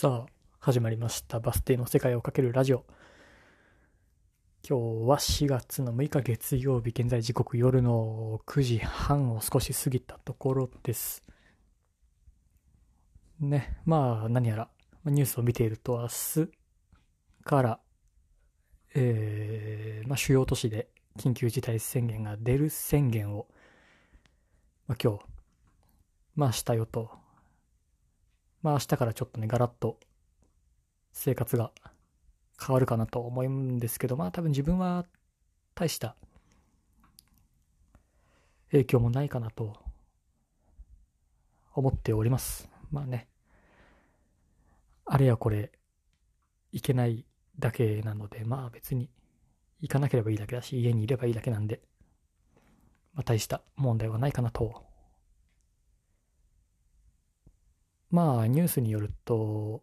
さあ、始まりました。バス停の世界をかけるラジオ。今日は4月の6日月曜日、現在時刻夜の9時半を少し過ぎたところです。ね、まあ何やらニュースを見ていると明日から、えーまあ、主要都市で緊急事態宣言が出る宣言を、まあ、今日、まあしたよとまあ明日からちょっとね、ガラッと生活が変わるかなと思うんですけど、まあ多分自分は大した影響もないかなと思っております。まあね、あれやこれ、行けないだけなので、まあ別に行かなければいいだけだし、家にいればいいだけなんで、まあ大した問題はないかなとまあ、ニュースによると、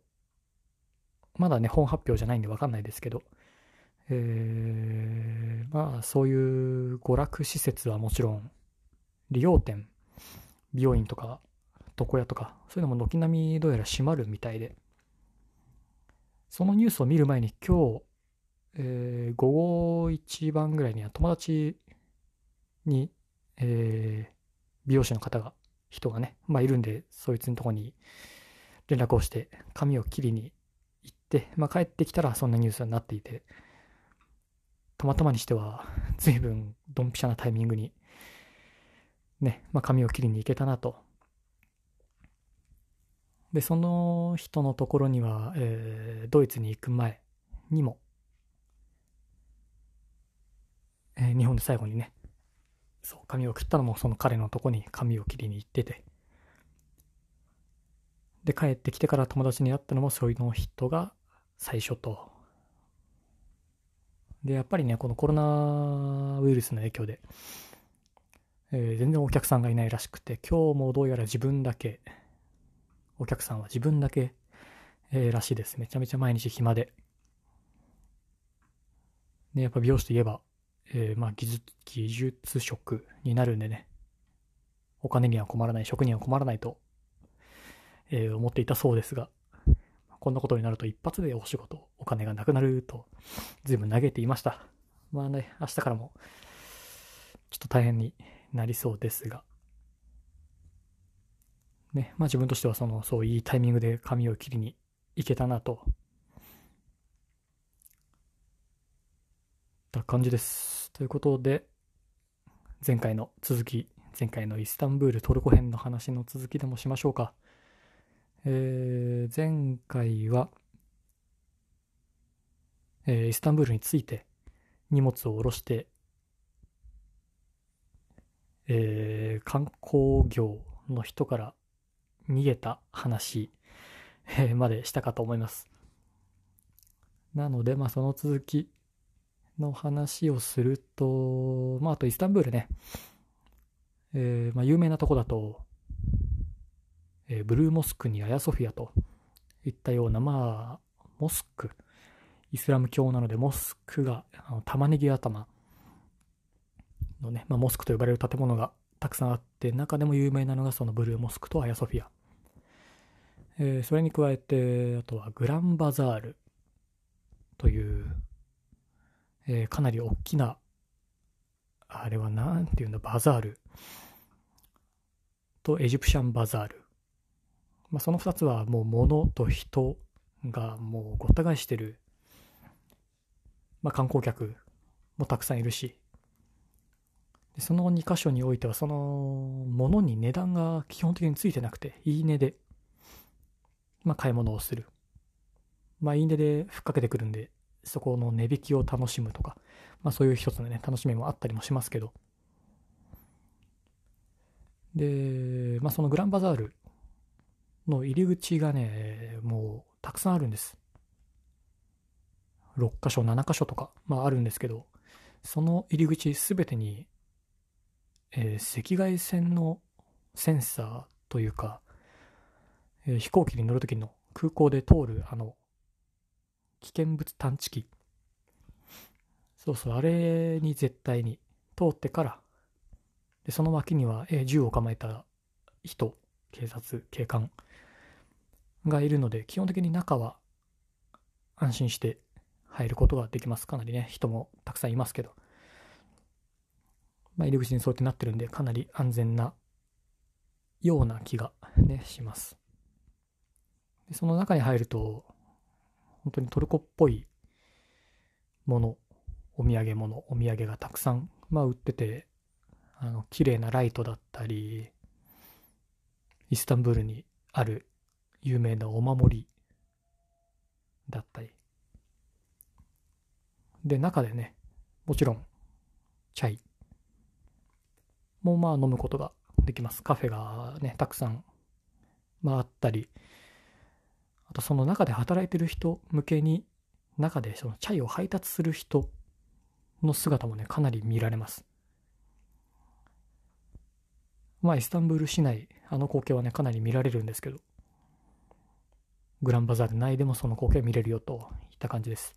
まだね、本発表じゃないんでわかんないですけど、えー、まあ、そういう娯楽施設はもちろん、利用店、美容院とか、床屋とか、そういうのも軒並みどうやら閉まるみたいで、そのニュースを見る前に今日、えー、午後一番ぐらいには友達に、えー、美容師の方が人がね、まあいるんで、そいつのとこに連絡をして、髪を切りに行って、まあ帰ってきたらそんなニュースになっていて、たまたまにしては、随分ドンピシャなタイミングに、ね、まあ髪を切りに行けたなと。で、その人のところには、えードイツに行く前にも、えー日本で最後にね、そう、髪を切ったのもその彼のとこに髪を切りに行ってて。で、帰ってきてから友達に会ったのもそういうの人が最初と。で、やっぱりね、このコロナウイルスの影響で、えー全然お客さんがいないらしくて、今日もどうやら自分だけ、お客さんは自分だけ、えーらしいです。めちゃめちゃ毎日暇で。ね、やっぱ美容師といえば、えーまあ技術、技術職になるんでね、お金には困らない、職には困らないと、えー思っていたそうですが、こんなことになると一発でお仕事、お金がなくなると、随分嘆いていました。まあね、明日からも、ちょっと大変になりそうですが、ね、まあ自分としてはその、そういいタイミングで髪を切りに行けたなと、た感じです。ということで、前回の続き、前回のイスタンブールトルコ編の話の続きでもしましょうか。えー前回は、えーイスタンブールについて荷物を下ろして、えー観光業の人から逃げた話、えーまでしたかと思います。なので、まあその続きの話をすると、まああとイスタンブールね、えーまあ有名なとこだと、えーブルーモスクにアヤソフィアといったような、まあ、モスク、イスラム教なので、モスクが、あの玉ねぎ頭のね、まあ、モスクと呼ばれる建物がたくさんあって、中でも有名なのがそのブルーモスクとアヤソフィア。えーそれに加えて、あとはグランバザールという、えーかなり大きな、あれはなんていうんだ、バザール。とエジプシャンバザール。まあ、その2つはもう物と人がもうごった返してる、まあ、観光客もたくさんいるし。でその2箇所においてはその物に値段が基本的についてなくていい値で、まあ、買い物をする。まあいい値でふっかけてくるんで。そこの値引きを楽しむとか、まあ、そういう一つのね楽しみもあったりもしますけどで、まあ、そのグランバザールの入り口がね、もうたくさんあるんです。6箇所、7箇所とか、まああるんですけど、その入り口すべてに、えー赤外線のセンサーというか、えー飛行機に乗るときの空港で通るあの、危険物探知機。そうそう、あれに絶対に通ってから、で、その脇には、えー銃を構えた人、警察、警官がいるので、基本的に中は安心して入ることができます。かなりね、人もたくさんいますけど。まあ、入り口にそうやってなってるんで、かなり安全なような気がね、します。でその中に入ると、本当にトルコっぽいもの、お土産物、お土産がたくさん、まあ、売ってて、あの、綺麗なライトだったり、イスタンブールにある有名なお守りだったり。で、中でね、もちろん、チャイもまあ飲むことができます。カフェがね、たくさん、まああったり、とその中で働いてる人向けに、中でそのチャイを配達する人の姿もね、かなり見られます。まあイスタンブール市内、あの光景はね、かなり見られるんですけど、グランバザール内でもその光景見れるよといった感じです。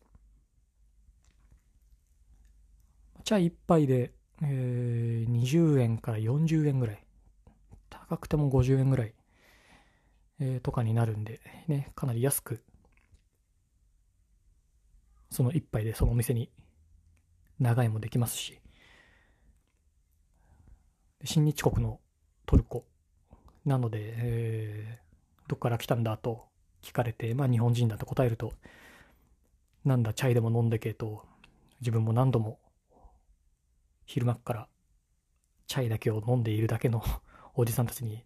チャイ1杯で、えー、20円から40円ぐらい。高くても50円ぐらい、えー、とかになるんで、ね、かなり安く、その1杯でそのお店に長いもできますし、親日国のトルコなので、えー、どっから来たんだと聞かれて、まあ日本人だと答えると、なんだ、チャイでも飲んでけと、自分も何度も昼間からチャイだけを飲んでいるだけの おじさんたちに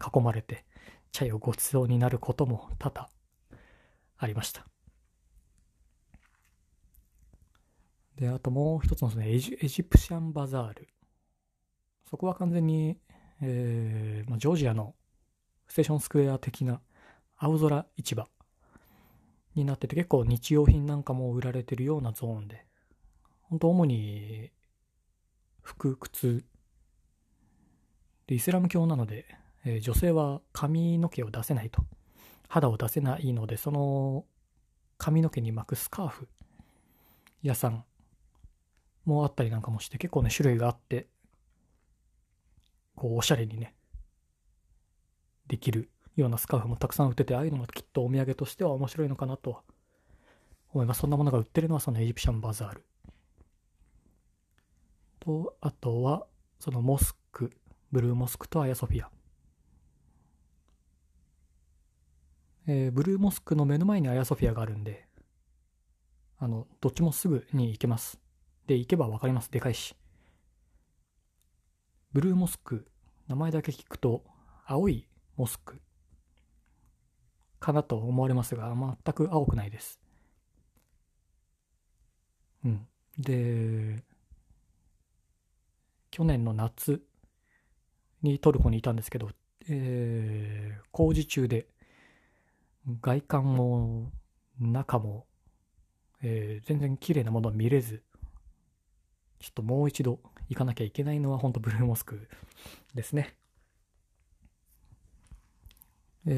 囲まれて、チャイをごちそうになることも多々ありました。で、あともう一つのそのエジエジプシャンバザール。そこは完全に、えーまあ、ジョージアのステーションスクエア的な青空市場になってて結構日用品なんかも売られてるようなゾーンで、本当主に服、靴、でイスラム教なので、えー、女性は髪の毛を出せないと。肌を出せないので、その髪の毛に巻くスカーフ屋さんもあったりなんかもして、結構ね、種類があって、こう、おしゃれにね、できるようなスカーフもたくさん売ってて、ああいうのもきっとお土産としては面白いのかなとは思います。そんなものが売ってるのはそのエジプシャンバザール。と、あとは、そのモスク、ブルーモスクとアヤソフィア。えー、ブルーモスクの目の前にアヤソフィアがあるんで、あの、どっちもすぐに行けます。で、行けばわかります。でかいし。ブルーモスク、名前だけ聞くと、青いモスクかなと思われますが、全く青くないです。うん。で、去年の夏にトルコにいたんですけど、えー、工事中で、外観も中も、えー、全然綺麗なものは見れず、ちょっともう一度行かなきゃいけないのは本当ブルーモスクですね。え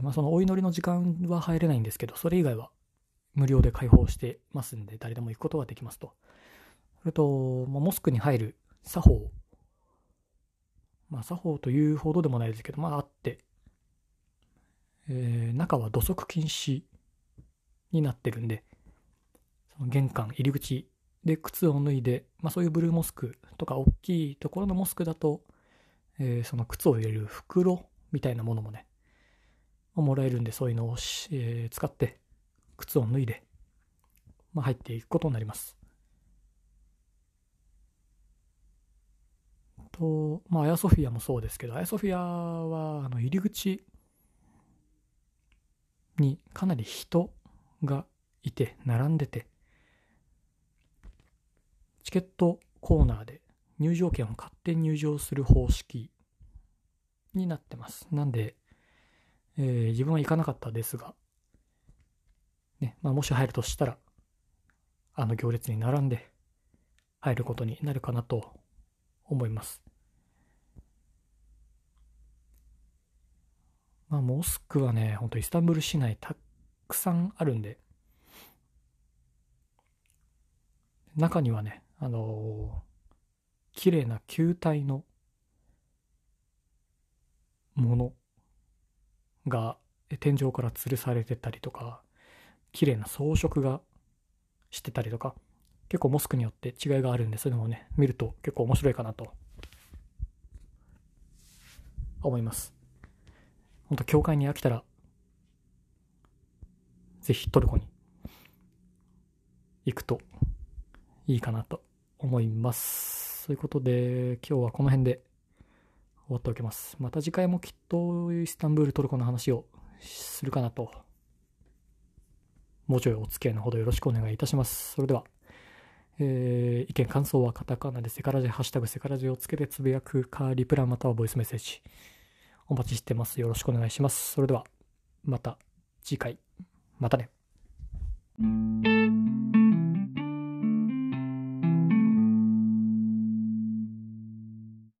ー、まあ、そのお祈りの時間は入れないんですけど、それ以外は無料で開放してますんで、誰でも行くことができますと。それと、まあ、モスクに入る作法。まあ、作法というほどでもないですけど、まあ、あって、えー、中は土足禁止になってるんで、その玄関、入り口で靴を脱いで、まあ、そういうブルーモスクとか大きいところのモスクだと、えー、その靴を入れる袋みたいなものもね、もらえるんで、そういうのを、えー、使って、靴を脱いで、まあ、入っていくことになります。と、まあ、アヤソフィアもそうですけど、アヤソフィアは、あの、入り口にかなり人がいて、並んでて、チケットコーナーで入場券を買って入場する方式になってます。なんで、えー、自分は行かなかったですが、ね、まあ、もし入るとしたら、あの行列に並んで入ることになるかなと思います。まあ、モスクはね、ほんとイスタンブール市内たくさんあるんで、中にはね、あのー、綺麗な球体のものが天井から吊るされてたりとか、綺麗な装飾がしてたりとか、結構モスクによって違いがあるんで、そういうのをね、見ると結構面白いかなと思います。本当教会に飽きたら、ぜひトルコに行くといいかなと思います。ということで、今日はこの辺で終わっておきます。また次回もきっとイスタンブール、トルコの話をするかなと。もうちょいお付き合いのほどよろしくお願いいたします。それでは、えー、意見、感想はカタカナでセカラジ、ハッシュタグセカラジをつけてつぶやくか、リプランまたはボイスメッセージ。お待ちしてます。よろしくお願いします。それでは、また次回。またね。